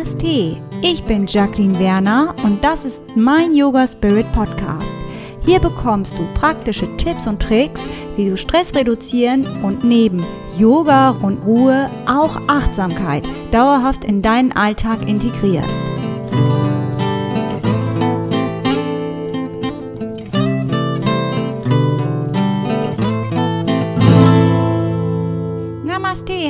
Namaste, ich bin Jacqueline Werner und das ist mein Yoga Spirit Podcast. Hier bekommst du praktische Tipps und Tricks, wie du Stress reduzieren und neben Yoga und Ruhe auch Achtsamkeit dauerhaft in deinen Alltag integrierst.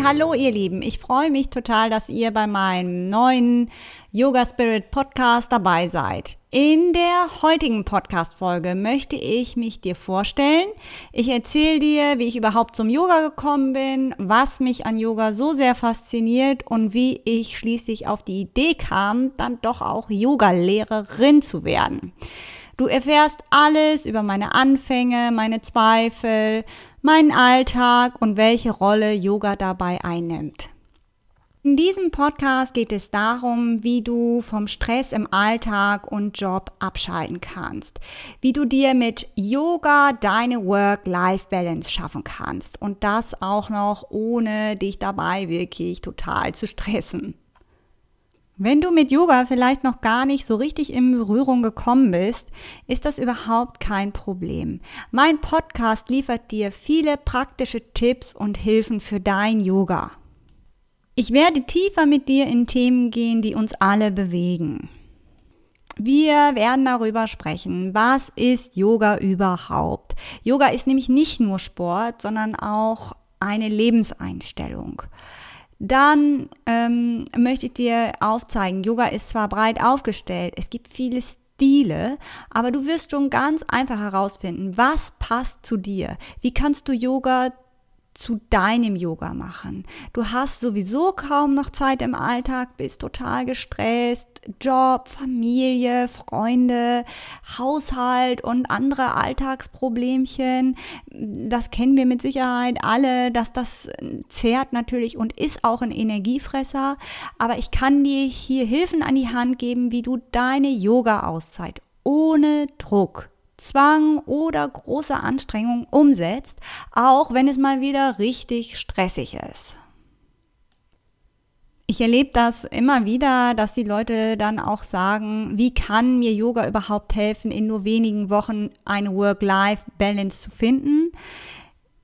Hallo ihr Lieben. Ich freue mich total, dass ihr bei meinem neuen Yoga Spirit Podcast dabei seid. In der heutigen Podcast-Folge möchte ich mich dir vorstellen. Ich erzähle dir, wie ich überhaupt zum Yoga gekommen bin, was mich an Yoga so sehr fasziniert und wie ich schließlich auf die Idee kam, dann doch auch Yoga-Lehrerin zu werden. Du erfährst alles über meine Anfänge, meine Zweifel, meinen Alltag und welche Rolle Yoga dabei einnimmt. In diesem Podcast geht es darum, wie du vom Stress im Alltag und Job abschalten kannst, wie du dir mit Yoga deine Work-Life-Balance schaffen kannst und das auch noch ohne dich dabei wirklich total zu stressen. Wenn du mit Yoga vielleicht noch gar nicht so richtig in Berührung gekommen bist, ist das überhaupt kein Problem. Mein Podcast liefert dir viele praktische Tipps und Hilfen für dein Yoga. Ich werde tiefer mit dir in Themen gehen, die uns alle bewegen. Wir werden darüber sprechen, was ist Yoga überhaupt? Yoga ist nämlich nicht nur Sport, sondern auch eine Lebenseinstellung dann ähm, möchte ich dir aufzeigen, Yoga ist zwar breit aufgestellt, es gibt viele Stile, aber du wirst schon ganz einfach herausfinden, was passt zu dir. Wie kannst du Yoga zu deinem Yoga machen. Du hast sowieso kaum noch Zeit im Alltag, bist total gestresst, Job, Familie, Freunde, Haushalt und andere Alltagsproblemchen. Das kennen wir mit Sicherheit alle, dass das zehrt natürlich und ist auch ein Energiefresser. Aber ich kann dir hier Hilfen an die Hand geben, wie du deine Yoga-Auszeit ohne Druck Zwang oder große Anstrengung umsetzt, auch wenn es mal wieder richtig stressig ist. Ich erlebe das immer wieder, dass die Leute dann auch sagen, wie kann mir Yoga überhaupt helfen, in nur wenigen Wochen eine Work-Life-Balance zu finden?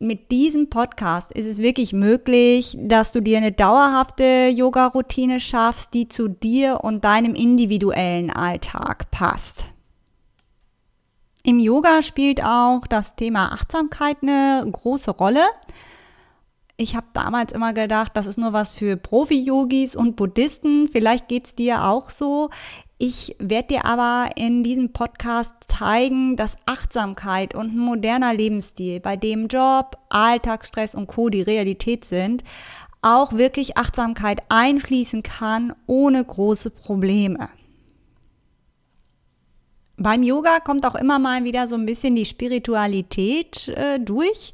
Mit diesem Podcast ist es wirklich möglich, dass du dir eine dauerhafte Yoga-Routine schaffst, die zu dir und deinem individuellen Alltag passt. Im Yoga spielt auch das Thema Achtsamkeit eine große Rolle. Ich habe damals immer gedacht, das ist nur was für Profi-Yogis und Buddhisten. Vielleicht geht es dir auch so. Ich werde dir aber in diesem Podcast zeigen, dass Achtsamkeit und ein moderner Lebensstil, bei dem Job, Alltagsstress und Co. die Realität sind, auch wirklich Achtsamkeit einfließen kann ohne große Probleme. Beim Yoga kommt auch immer mal wieder so ein bisschen die Spiritualität äh, durch.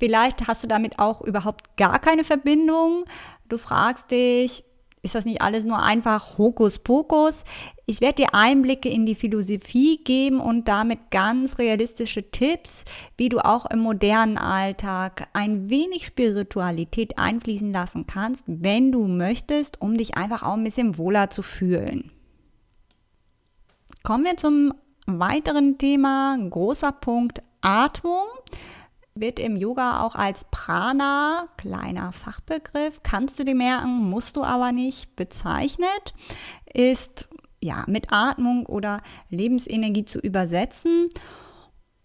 Vielleicht hast du damit auch überhaupt gar keine Verbindung. Du fragst dich, ist das nicht alles nur einfach Hokuspokus? Ich werde dir Einblicke in die Philosophie geben und damit ganz realistische Tipps, wie du auch im modernen Alltag ein wenig Spiritualität einfließen lassen kannst, wenn du möchtest, um dich einfach auch ein bisschen wohler zu fühlen. Kommen wir zum weiteren Thema, großer Punkt Atmung. Wird im Yoga auch als Prana, kleiner Fachbegriff, kannst du dir merken, musst du aber nicht, bezeichnet, ist ja mit Atmung oder Lebensenergie zu übersetzen.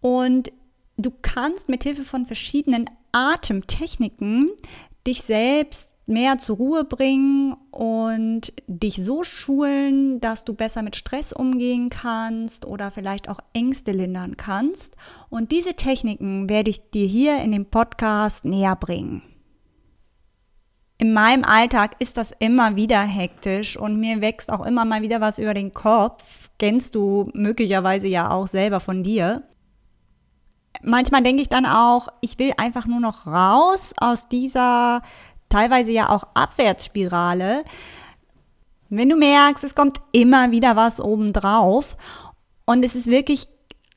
Und du kannst mit Hilfe von verschiedenen Atemtechniken dich selbst mehr zur Ruhe bringen und dich so schulen, dass du besser mit Stress umgehen kannst oder vielleicht auch Ängste lindern kannst. Und diese Techniken werde ich dir hier in dem Podcast näher bringen. In meinem Alltag ist das immer wieder hektisch und mir wächst auch immer mal wieder was über den Kopf. Kennst du möglicherweise ja auch selber von dir. Manchmal denke ich dann auch, ich will einfach nur noch raus aus dieser teilweise ja auch Abwärtsspirale. Wenn du merkst, es kommt immer wieder was obendrauf und es ist wirklich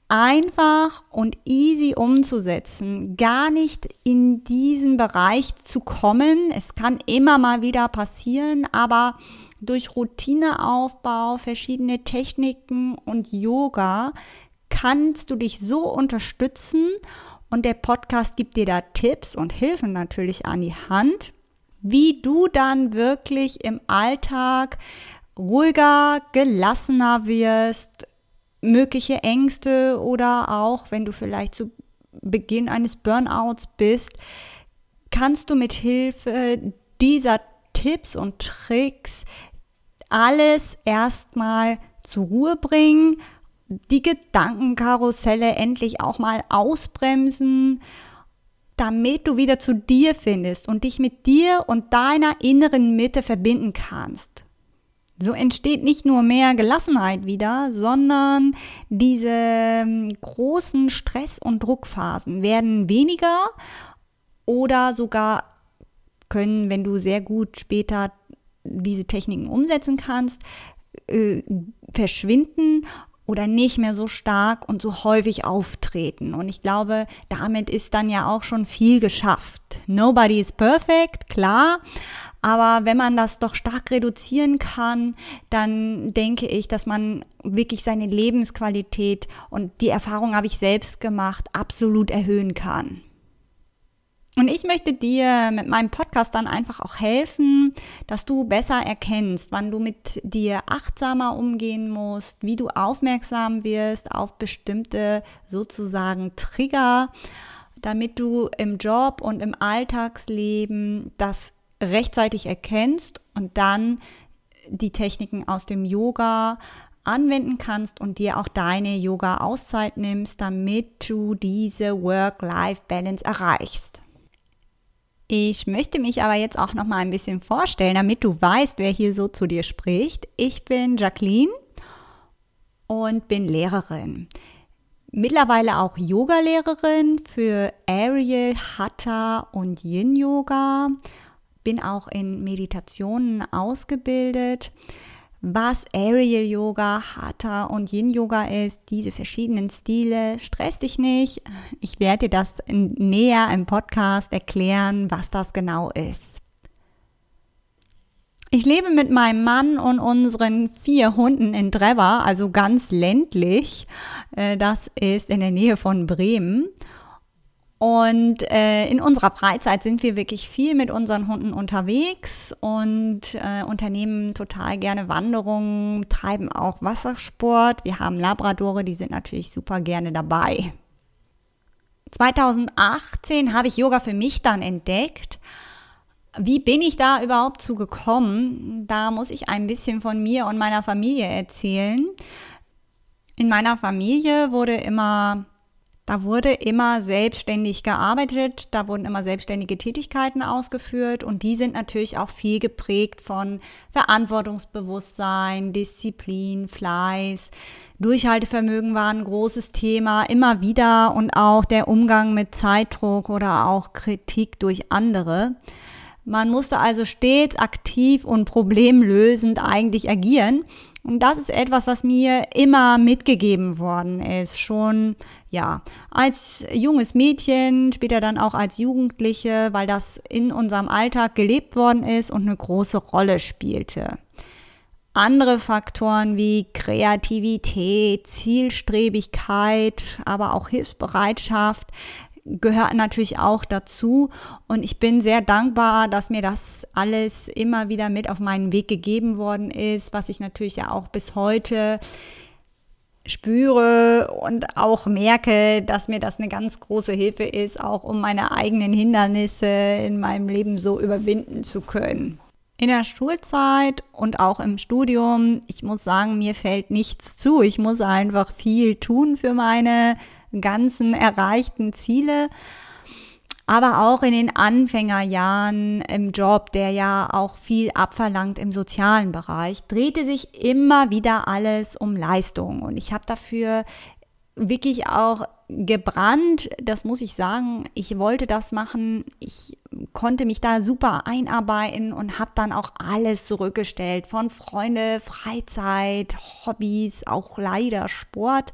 einfach und easy umzusetzen, gar nicht in diesen Bereich zu kommen. Es kann immer mal wieder passieren, aber durch Routineaufbau, verschiedene Techniken und Yoga kannst du dich so unterstützen und der Podcast gibt dir da Tipps und Hilfen natürlich an die Hand, wie du dann wirklich im Alltag ruhiger, gelassener wirst, mögliche Ängste oder auch, wenn du vielleicht zu Beginn eines Burnouts bist, kannst du mit Hilfe dieser Tipps und Tricks alles erstmal zur Ruhe bringen, die Gedankenkarusselle endlich auch mal ausbremsen, damit du wieder zu dir findest und dich mit dir und deiner inneren Mitte verbinden kannst. So entsteht nicht nur mehr Gelassenheit wieder, sondern diese ähm, großen Stress- und Druckphasen werden weniger oder sogar können, wenn du sehr gut später diese Techniken umsetzen kannst, äh, verschwinden oder nicht mehr so stark und so häufig auftreten. Und ich glaube, damit ist dann ja auch schon viel geschafft. Nobody is perfect, klar. Aber wenn man das doch stark reduzieren kann, dann denke ich, dass man wirklich seine Lebensqualität und die Erfahrung habe ich selbst gemacht, absolut erhöhen kann. Und ich möchte dir mit meinem Podcast dann einfach auch helfen, dass du besser erkennst, wann du mit dir achtsamer umgehen musst, wie du aufmerksam wirst auf bestimmte sozusagen Trigger, damit du im Job und im Alltagsleben das rechtzeitig erkennst und dann die Techniken aus dem Yoga anwenden kannst und dir auch deine Yoga-Auszeit nimmst, damit du diese Work-Life-Balance erreichst. Ich möchte mich aber jetzt auch noch mal ein bisschen vorstellen, damit du weißt, wer hier so zu dir spricht. Ich bin Jacqueline und bin Lehrerin. Mittlerweile auch Yogalehrerin für Ariel, Hatha und Yin Yoga. Bin auch in Meditationen ausgebildet was Aerial Yoga, Hatha und Yin Yoga ist, diese verschiedenen Stile. Stress dich nicht. Ich werde dir das näher im Podcast erklären, was das genau ist. Ich lebe mit meinem Mann und unseren vier Hunden in Drever, also ganz ländlich. Äh, das ist in der Nähe von Bremen. Und äh, in unserer Freizeit sind wir wirklich viel mit unseren Hunden unterwegs und äh, unternehmen total gerne Wanderungen, treiben auch Wassersport. Wir haben Labradore, die sind natürlich super gerne dabei. 2018 habe ich Yoga für mich dann entdeckt. Wie bin ich da überhaupt zu gekommen? Da muss ich ein bisschen von mir und meiner Familie erzählen. In meiner Familie wurde immer da wurde immer selbstständig gearbeitet, da wurden immer selbstständige Tätigkeiten ausgeführt und die sind natürlich auch viel geprägt von Verantwortungsbewusstsein, Disziplin, Fleiß. Durchhaltevermögen war ein großes Thema, immer wieder und auch der Umgang mit Zeitdruck oder auch Kritik durch andere. Man musste also stets aktiv und problemlösend eigentlich agieren. Und das ist etwas, was mir immer mitgegeben worden ist, schon ja, als junges Mädchen, später dann auch als Jugendliche, weil das in unserem Alltag gelebt worden ist und eine große Rolle spielte. Andere Faktoren wie Kreativität, Zielstrebigkeit, aber auch Hilfsbereitschaft gehörten natürlich auch dazu. Und ich bin sehr dankbar, dass mir das alles immer wieder mit auf meinen Weg gegeben worden ist, was ich natürlich ja auch bis heute spüre und auch merke, dass mir das eine ganz große Hilfe ist, auch um meine eigenen Hindernisse in meinem Leben so überwinden zu können. In der Schulzeit und auch im Studium, ich muss sagen, mir fällt nichts zu. Ich muss einfach viel tun für meine ganzen erreichten Ziele aber auch in den Anfängerjahren im Job, der ja auch viel abverlangt im sozialen Bereich, drehte sich immer wieder alles um Leistung. Und ich habe dafür wirklich auch gebrannt, das muss ich sagen. Ich wollte das machen. Ich konnte mich da super einarbeiten und habe dann auch alles zurückgestellt von Freunde, Freizeit, Hobbys, auch leider Sport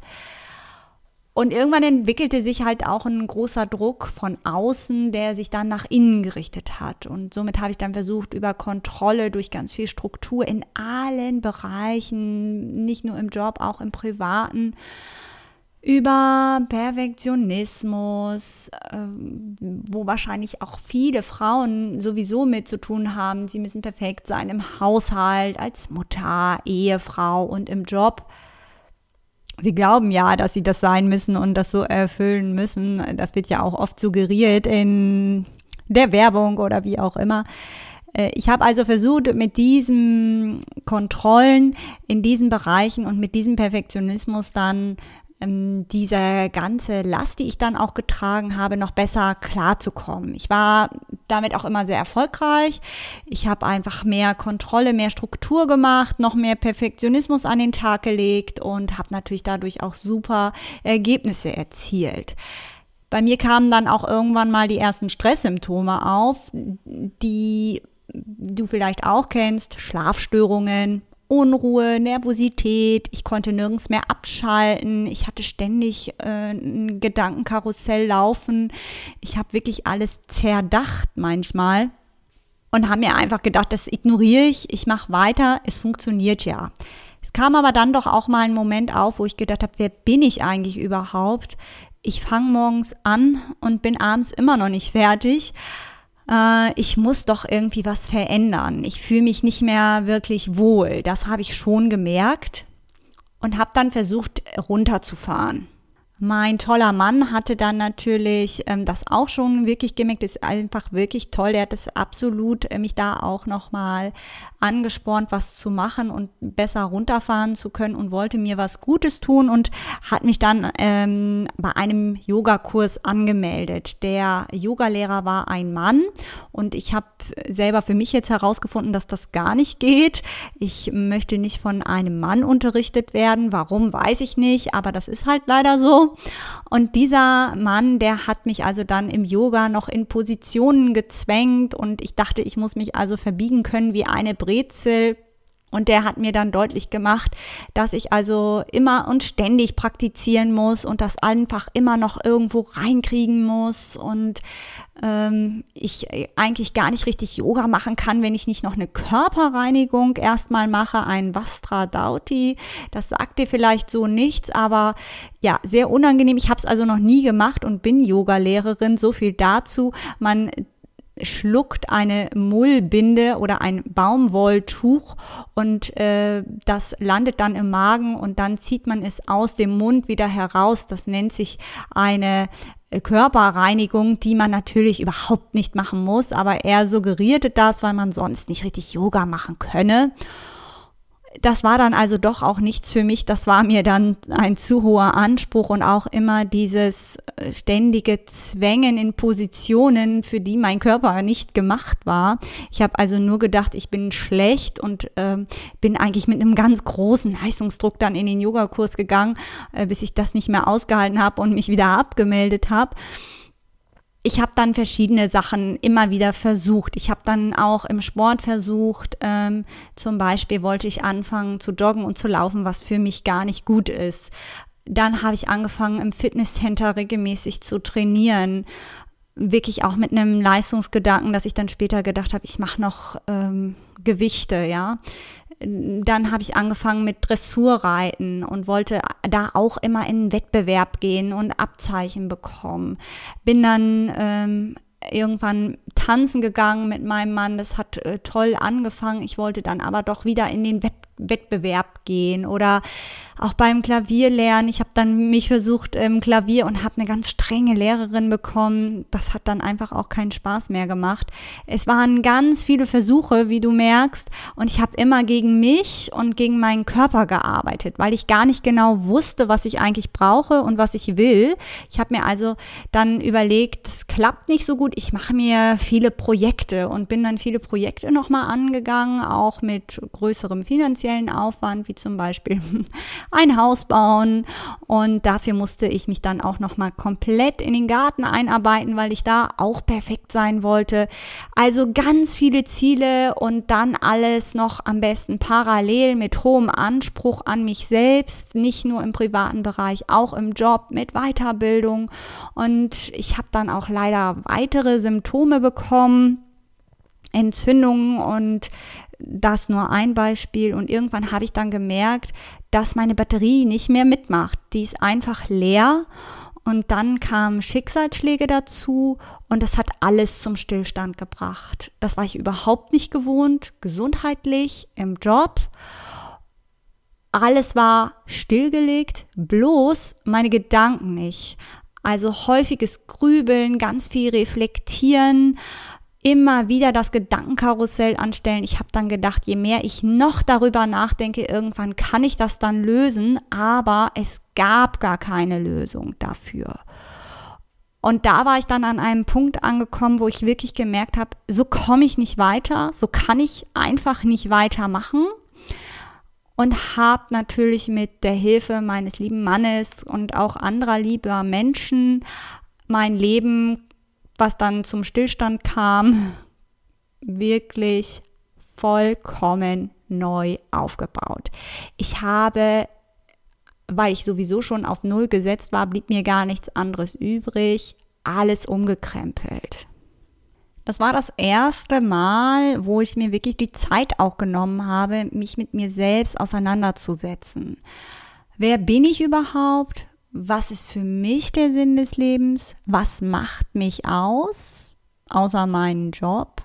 Und irgendwann entwickelte sich halt auch ein großer Druck von außen, der sich dann nach innen gerichtet hat. Und somit habe ich dann versucht, über Kontrolle durch ganz viel Struktur in allen Bereichen, nicht nur im Job, auch im privaten, über Perfektionismus, ähm, wo wahrscheinlich auch viele Frauen sowieso mit zu tun haben. Sie müssen perfekt sein im Haushalt, als Mutter, Ehefrau und im Job sie glauben ja, dass sie das sein müssen und das so erfüllen müssen. Das wird ja auch oft suggeriert in der Werbung oder wie auch immer. Äh, ich habe also versucht, mit diesen Kontrollen in diesen Bereichen und mit diesem Perfektionismus dann ähm, diese ganze Last, die ich dann auch getragen habe, noch besser klarzukommen. Ich war damit auch immer sehr erfolgreich. Ich habe einfach mehr Kontrolle, mehr Struktur gemacht, noch mehr Perfektionismus an den Tag gelegt und habe natürlich dadurch auch super Ergebnisse erzielt. Bei mir kamen dann auch irgendwann mal die ersten Stresssymptome auf, die du vielleicht auch kennst, Schlafstörungen, Unruhe, Nervosität, ich konnte nirgends mehr abschalten, ich hatte ständig äh, ein Gedankenkarussell laufen, ich habe wirklich alles zerdacht manchmal und habe mir einfach gedacht, das ignoriere ich, ich mache weiter, es funktioniert ja. Es kam aber dann doch auch mal ein Moment auf, wo ich gedacht habe, wer bin ich eigentlich überhaupt? Ich fange morgens an und bin abends immer noch nicht fertig äh, ich muss doch irgendwie was verändern. Ich fühle mich nicht mehr wirklich wohl. Das habe ich schon gemerkt und habe dann versucht runterzufahren. Mein toller Mann hatte dann natürlich ähm, das auch schon wirklich gemerkt, ist einfach wirklich toll. Der hat es absolut äh, mich da auch nochmal angespornt, was zu machen und besser runterfahren zu können und wollte mir was Gutes tun und hat mich dann ähm, bei einem Yogakurs angemeldet. Der Yogalehrer war ein Mann und ich habe selber für mich jetzt herausgefunden, dass das gar nicht geht. Ich möchte nicht von einem Mann unterrichtet werden. Warum, weiß ich nicht, aber das ist halt leider so. Und dieser Mann, der hat mich also dann im Yoga noch in Positionen gezwängt und ich dachte, ich muss mich also verbiegen können wie eine Brezel. Und der hat mir dann deutlich gemacht, dass ich also immer und ständig praktizieren muss und das einfach immer noch irgendwo reinkriegen muss und ähm, ich eigentlich gar nicht richtig Yoga machen kann, wenn ich nicht noch eine Körperreinigung erstmal mache, ein Vastra Dauti. Das sagt dir vielleicht so nichts, aber ja, sehr unangenehm. Ich habe es also noch nie gemacht und bin Yoga-Lehrerin. So viel dazu. Man schluckt eine Mullbinde oder ein Baumwolltuch und äh, das landet dann im Magen und dann zieht man es aus dem Mund wieder heraus. Das nennt sich eine äh, Körperreinigung, die man natürlich überhaupt nicht machen muss, aber er suggerierte das, weil man sonst nicht richtig Yoga machen könne das war dann also doch auch nichts für mich. Das war mir dann ein zu hoher Anspruch und auch immer dieses äh, ständige Zwängen in Positionen, für die mein Körper nicht gemacht war. Ich habe also nur gedacht, ich bin schlecht und ähm, bin eigentlich mit einem ganz großen Leistungsdruck dann in den Yogakurs gegangen, äh, bis ich das nicht mehr ausgehalten habe und mich wieder abgemeldet habe ich habe dann verschiedene Sachen immer wieder versucht. Ich habe dann auch im Sport versucht, ähm, zum Beispiel wollte ich anfangen zu joggen und zu laufen, was für mich gar nicht gut ist. Dann habe ich angefangen, im Fitnesscenter regelmäßig zu trainieren. Wirklich auch mit einem Leistungsgedanken, dass ich dann später gedacht habe, ich mache noch ähm, Gewichte, ja dann habe ich angefangen mit Dressurreiten und wollte da auch immer in den Wettbewerb gehen und Abzeichen bekommen. Bin dann ähm, irgendwann tanzen gegangen mit meinem Mann. Das hat äh, toll angefangen. Ich wollte dann aber doch wieder in den Wett Wettbewerb gehen oder auch beim Klavierlernen. Ich habe dann mich versucht im Klavier und habe eine ganz strenge Lehrerin bekommen. Das hat dann einfach auch keinen Spaß mehr gemacht. Es waren ganz viele Versuche, wie du merkst, und ich habe immer gegen mich und gegen meinen Körper gearbeitet, weil ich gar nicht genau wusste, was ich eigentlich brauche und was ich will. Ich habe mir also dann überlegt, es klappt nicht so gut. Ich mache mir viele Projekte und bin dann viele Projekte nochmal angegangen, auch mit größerem finanziellen finanziellen Aufwand, wie zum Beispiel ein Haus bauen. Und dafür musste ich mich dann auch nochmal komplett in den Garten einarbeiten, weil ich da auch perfekt sein wollte. Also ganz viele Ziele und dann alles noch am besten parallel mit hohem Anspruch an mich selbst, nicht nur im privaten Bereich, auch im Job mit Weiterbildung. Und ich habe dann auch leider weitere Symptome bekommen Entzündungen und das nur ein Beispiel. Und irgendwann habe ich dann gemerkt, dass meine Batterie nicht mehr mitmacht. Die ist einfach leer. Und dann kamen Schicksalsschläge dazu und das hat alles zum Stillstand gebracht. Das war ich überhaupt nicht gewohnt, gesundheitlich, im Job. Alles war stillgelegt, bloß meine Gedanken nicht. Also häufiges Grübeln, ganz viel Reflektieren, immer wieder das Gedankenkarussell anstellen. Ich habe dann gedacht, je mehr ich noch darüber nachdenke, irgendwann kann ich das dann lösen, aber es gab gar keine Lösung dafür. Und da war ich dann an einem Punkt angekommen, wo ich wirklich gemerkt habe, so komme ich nicht weiter, so kann ich einfach nicht weitermachen. Und habe natürlich mit der Hilfe meines lieben Mannes und auch anderer lieber Menschen mein Leben was dann zum Stillstand kam, wirklich vollkommen neu aufgebaut. Ich habe, weil ich sowieso schon auf Null gesetzt war, blieb mir gar nichts anderes übrig, alles umgekrempelt. Das war das erste Mal, wo ich mir wirklich die Zeit auch genommen habe, mich mit mir selbst auseinanderzusetzen. Wer bin ich überhaupt? Was ist für mich der Sinn des Lebens, was macht mich aus, außer meinen Job,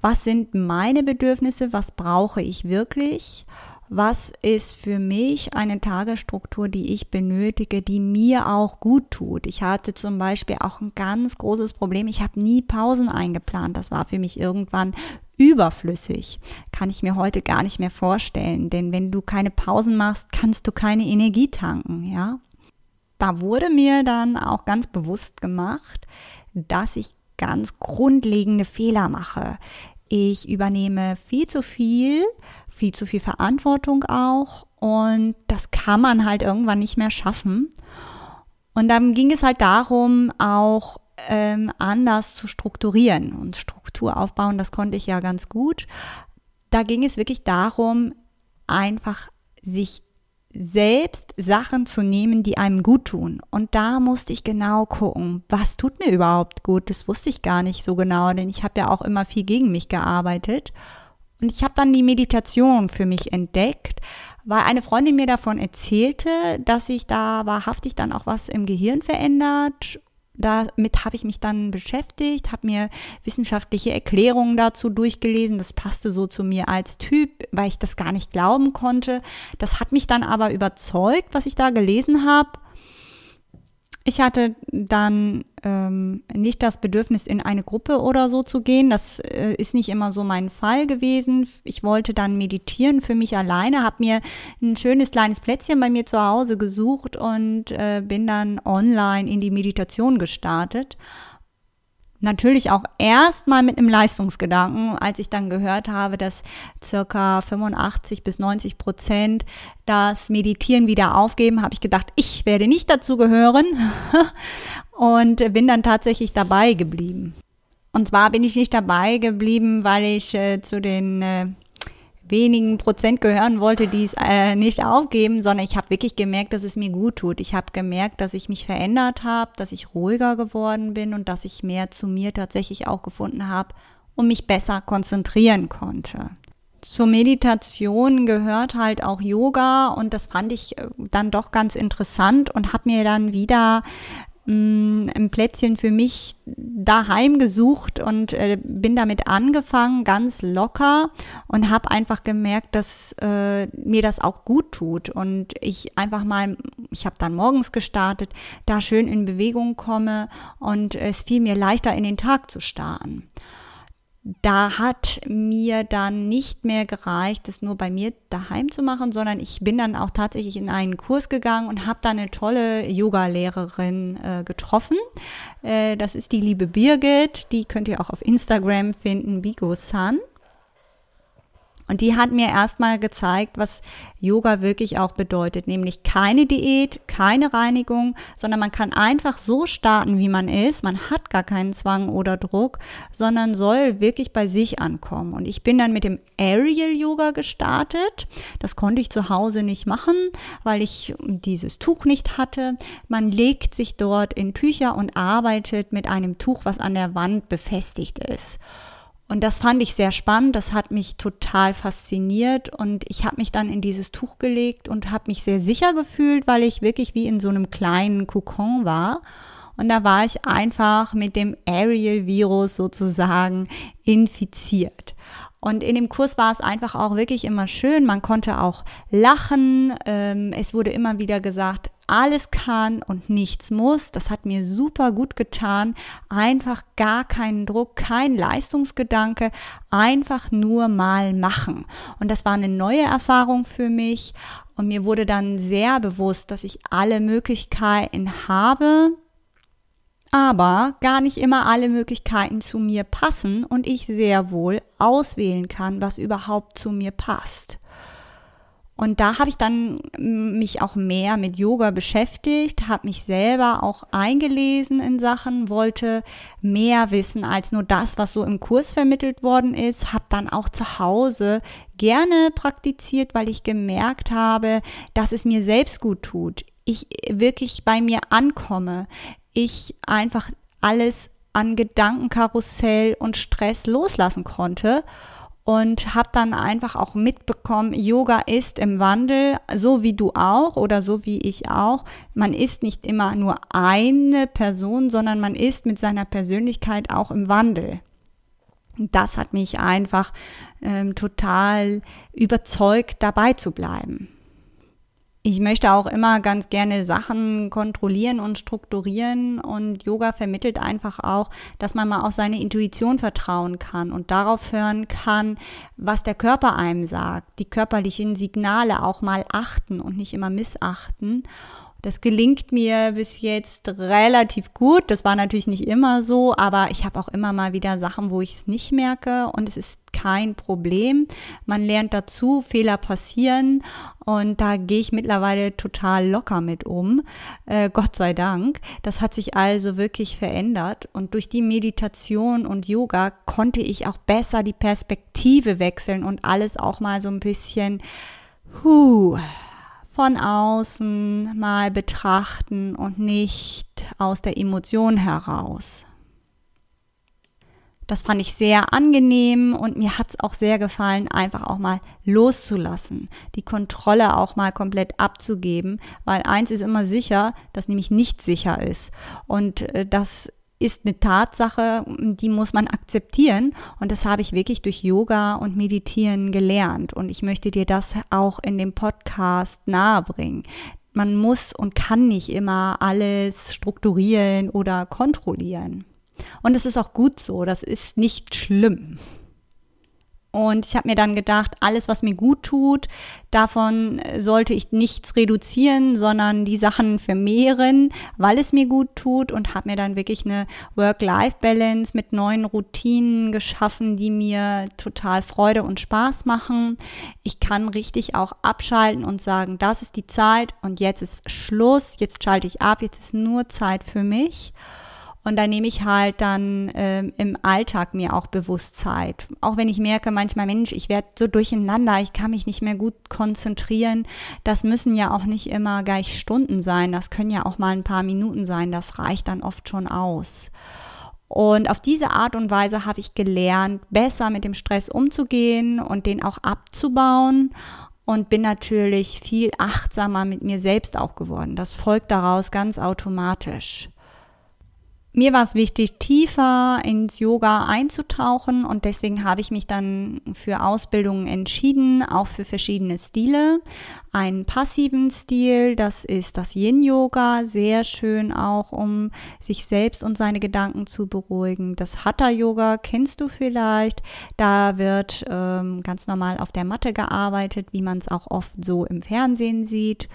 was sind meine Bedürfnisse, was brauche ich wirklich, was ist für mich eine Tagesstruktur, die ich benötige, die mir auch gut tut. Ich hatte zum Beispiel auch ein ganz großes Problem. Ich habe nie Pausen eingeplant. Das war für mich irgendwann überflüssig. Kann ich mir heute gar nicht mehr vorstellen. Denn wenn du keine Pausen machst, kannst du keine Energie tanken, ja da wurde mir dann auch ganz bewusst gemacht, dass ich ganz grundlegende Fehler mache. Ich übernehme viel zu viel, viel zu viel Verantwortung auch und das kann man halt irgendwann nicht mehr schaffen. Und dann ging es halt darum, auch ähm, anders zu strukturieren und Struktur aufbauen, das konnte ich ja ganz gut. Da ging es wirklich darum, einfach sich selbst Sachen zu nehmen, die einem gut tun. Und da musste ich genau gucken, was tut mir überhaupt gut. Das wusste ich gar nicht so genau, denn ich habe ja auch immer viel gegen mich gearbeitet. Und ich habe dann die Meditation für mich entdeckt, weil eine Freundin mir davon erzählte, dass sich da wahrhaftig dann auch was im Gehirn verändert damit habe ich mich dann beschäftigt, habe mir wissenschaftliche Erklärungen dazu durchgelesen. Das passte so zu mir als Typ, weil ich das gar nicht glauben konnte. Das hat mich dann aber überzeugt, was ich da gelesen habe. Ich hatte dann ähm, nicht das Bedürfnis, in eine Gruppe oder so zu gehen. Das äh, ist nicht immer so mein Fall gewesen. Ich wollte dann meditieren für mich alleine, habe mir ein schönes kleines Plätzchen bei mir zu Hause gesucht und äh, bin dann online in die Meditation gestartet. Natürlich auch erstmal mit einem Leistungsgedanken, als ich dann gehört habe, dass circa 85 bis 90 Prozent das Meditieren wieder aufgeben, habe ich gedacht, ich werde nicht dazu gehören und bin dann tatsächlich dabei geblieben. Und zwar bin ich nicht dabei geblieben, weil ich äh, zu den äh, wenigen Prozent gehören wollte, die es äh, nicht aufgeben, sondern ich habe wirklich gemerkt, dass es mir gut tut. Ich habe gemerkt, dass ich mich verändert habe, dass ich ruhiger geworden bin und dass ich mehr zu mir tatsächlich auch gefunden habe und mich besser konzentrieren konnte. Zur Meditation gehört halt auch Yoga und das fand ich äh, dann doch ganz interessant und habe mir dann wieder Mm, ein Plätzchen für mich daheim gesucht und äh, bin damit angefangen, ganz locker und habe einfach gemerkt, dass äh, mir das auch gut tut. Und ich einfach mal, ich habe dann morgens gestartet, da schön in Bewegung komme und es fiel mir leichter in den Tag zu starten da hat mir dann nicht mehr gereicht, das nur bei mir daheim zu machen, sondern ich bin dann auch tatsächlich in einen Kurs gegangen und habe da eine tolle Yoga-Lehrerin äh, getroffen. Äh, das ist die liebe Birgit, die könnt ihr auch auf Instagram finden, Bigo Sun. Und die hat mir erstmal gezeigt, was Yoga wirklich auch bedeutet, nämlich keine Diät, keine Reinigung, sondern man kann einfach so starten, wie man ist. Man hat gar keinen Zwang oder Druck, sondern soll wirklich bei sich ankommen. Und ich bin dann mit dem Aerial Yoga gestartet. Das konnte ich zu Hause nicht machen, weil ich dieses Tuch nicht hatte. Man legt sich dort in Tücher und arbeitet mit einem Tuch, was an der Wand befestigt ist. Und das fand ich sehr spannend, das hat mich total fasziniert und ich habe mich dann in dieses Tuch gelegt und habe mich sehr sicher gefühlt, weil ich wirklich wie in so einem kleinen Kokon war. Und da war ich einfach mit dem Ariel-Virus sozusagen infiziert. Und in dem Kurs war es einfach auch wirklich immer schön. Man konnte auch lachen. Ähm, es wurde immer wieder gesagt, alles kann und nichts muss. Das hat mir super gut getan. Einfach gar keinen Druck, kein Leistungsgedanke, einfach nur mal machen. Und das war eine neue Erfahrung für mich. Und mir wurde dann sehr bewusst, dass ich alle Möglichkeiten habe, aber gar nicht immer alle Möglichkeiten zu mir passen und ich sehr wohl auswählen kann, was überhaupt zu mir passt. Und da habe ich dann mich auch mehr mit Yoga beschäftigt, habe mich selber auch eingelesen in Sachen, wollte mehr wissen als nur das, was so im Kurs vermittelt worden ist, habe dann auch zu Hause gerne praktiziert, weil ich gemerkt habe, dass es mir selbst gut tut. Ich wirklich bei mir ankomme. Ich einfach alles an Gedankenkarussell und Stress loslassen konnte und habe dann einfach auch mitbekommen, Yoga ist im Wandel, so wie du auch oder so wie ich auch. Man ist nicht immer nur eine Person, sondern man ist mit seiner Persönlichkeit auch im Wandel. Das hat mich einfach ähm, total überzeugt, dabei zu bleiben ich möchte auch immer ganz gerne Sachen kontrollieren und strukturieren und Yoga vermittelt einfach auch, dass man mal auf seine Intuition vertrauen kann und darauf hören kann, was der Körper einem sagt, die körperlichen Signale auch mal achten und nicht immer missachten das gelingt mir bis jetzt relativ gut. Das war natürlich nicht immer so, aber ich habe auch immer mal wieder Sachen, wo ich es nicht merke und es ist kein Problem. Man lernt dazu, Fehler passieren und da gehe ich mittlerweile total locker mit um. Äh, Gott sei Dank. Das hat sich also wirklich verändert und durch die Meditation und Yoga konnte ich auch besser die Perspektive wechseln und alles auch mal so ein bisschen, huh, von außen mal betrachten und nicht aus der Emotion heraus. Das fand ich sehr angenehm und mir hat es auch sehr gefallen, einfach auch mal loszulassen, die Kontrolle auch mal komplett abzugeben, weil eins ist immer sicher, dass nämlich nicht sicher ist. Und äh, das ist eine Tatsache, die muss man akzeptieren. Und das habe ich wirklich durch Yoga und Meditieren gelernt. Und ich möchte dir das auch in dem Podcast nahebringen. Man muss und kann nicht immer alles strukturieren oder kontrollieren. Und es ist auch gut so, das ist nicht schlimm. Und ich habe mir dann gedacht, alles, was mir gut tut, davon sollte ich nichts reduzieren, sondern die Sachen vermehren, weil es mir gut tut und habe mir dann wirklich eine Work-Life-Balance mit neuen Routinen geschaffen, die mir total Freude und Spaß machen. Ich kann richtig auch abschalten und sagen, das ist die Zeit und jetzt ist Schluss, jetzt schalte ich ab, jetzt ist nur Zeit für mich. Und da nehme ich halt dann ähm, im Alltag mir auch bewusst Zeit. Auch wenn ich merke manchmal, Mensch, ich werde so durcheinander, ich kann mich nicht mehr gut konzentrieren. Das müssen ja auch nicht immer gleich Stunden sein. Das können ja auch mal ein paar Minuten sein. Das reicht dann oft schon aus. Und auf diese Art und Weise habe ich gelernt, besser mit dem Stress umzugehen und den auch abzubauen und bin natürlich viel achtsamer mit mir selbst auch geworden. Das folgt daraus ganz automatisch. Mir war es wichtig, tiefer ins Yoga einzutauchen und deswegen habe ich mich dann für Ausbildungen entschieden, auch für verschiedene Stile. Einen passiven Stil, das ist das Yin-Yoga, sehr schön auch, um sich selbst und seine Gedanken zu beruhigen. Das Hatha-Yoga kennst du vielleicht, da wird ähm, ganz normal auf der Matte gearbeitet, wie man es auch oft so im Fernsehen sieht.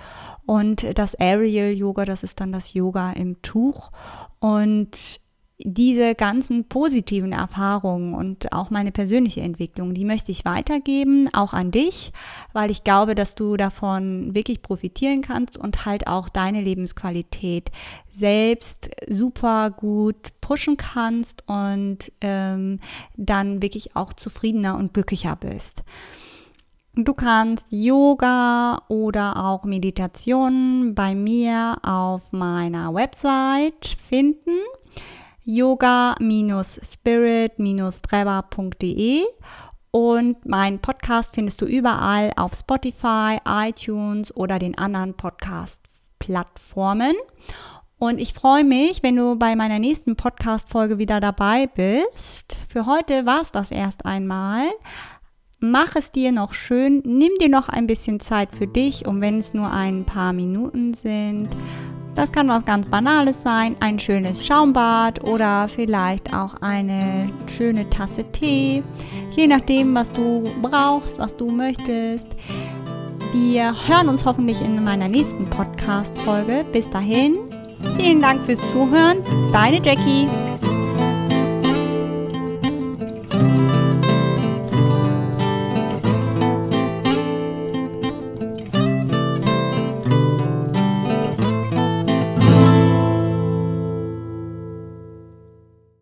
Und das Aerial Yoga, das ist dann das Yoga im Tuch. Und diese ganzen positiven Erfahrungen und auch meine persönliche Entwicklung, die möchte ich weitergeben, auch an dich, weil ich glaube, dass du davon wirklich profitieren kannst und halt auch deine Lebensqualität selbst super gut pushen kannst und ähm, dann wirklich auch zufriedener und glücklicher bist. Du kannst Yoga oder auch Meditationen bei mir auf meiner Website finden yoga-spirit-trevor.de und meinen Podcast findest du überall auf Spotify, iTunes oder den anderen Podcast-Plattformen. Und ich freue mich, wenn du bei meiner nächsten Podcast-Folge wieder dabei bist. Für heute war es das erst einmal. Mach es dir noch schön, nimm dir noch ein bisschen Zeit für dich, und wenn es nur ein paar Minuten sind. Das kann was ganz Banales sein, ein schönes Schaumbad oder vielleicht auch eine schöne Tasse Tee, je nachdem, was du brauchst, was du möchtest. Wir hören uns hoffentlich in meiner nächsten Podcast-Folge. Bis dahin, vielen Dank fürs Zuhören. Deine Jackie.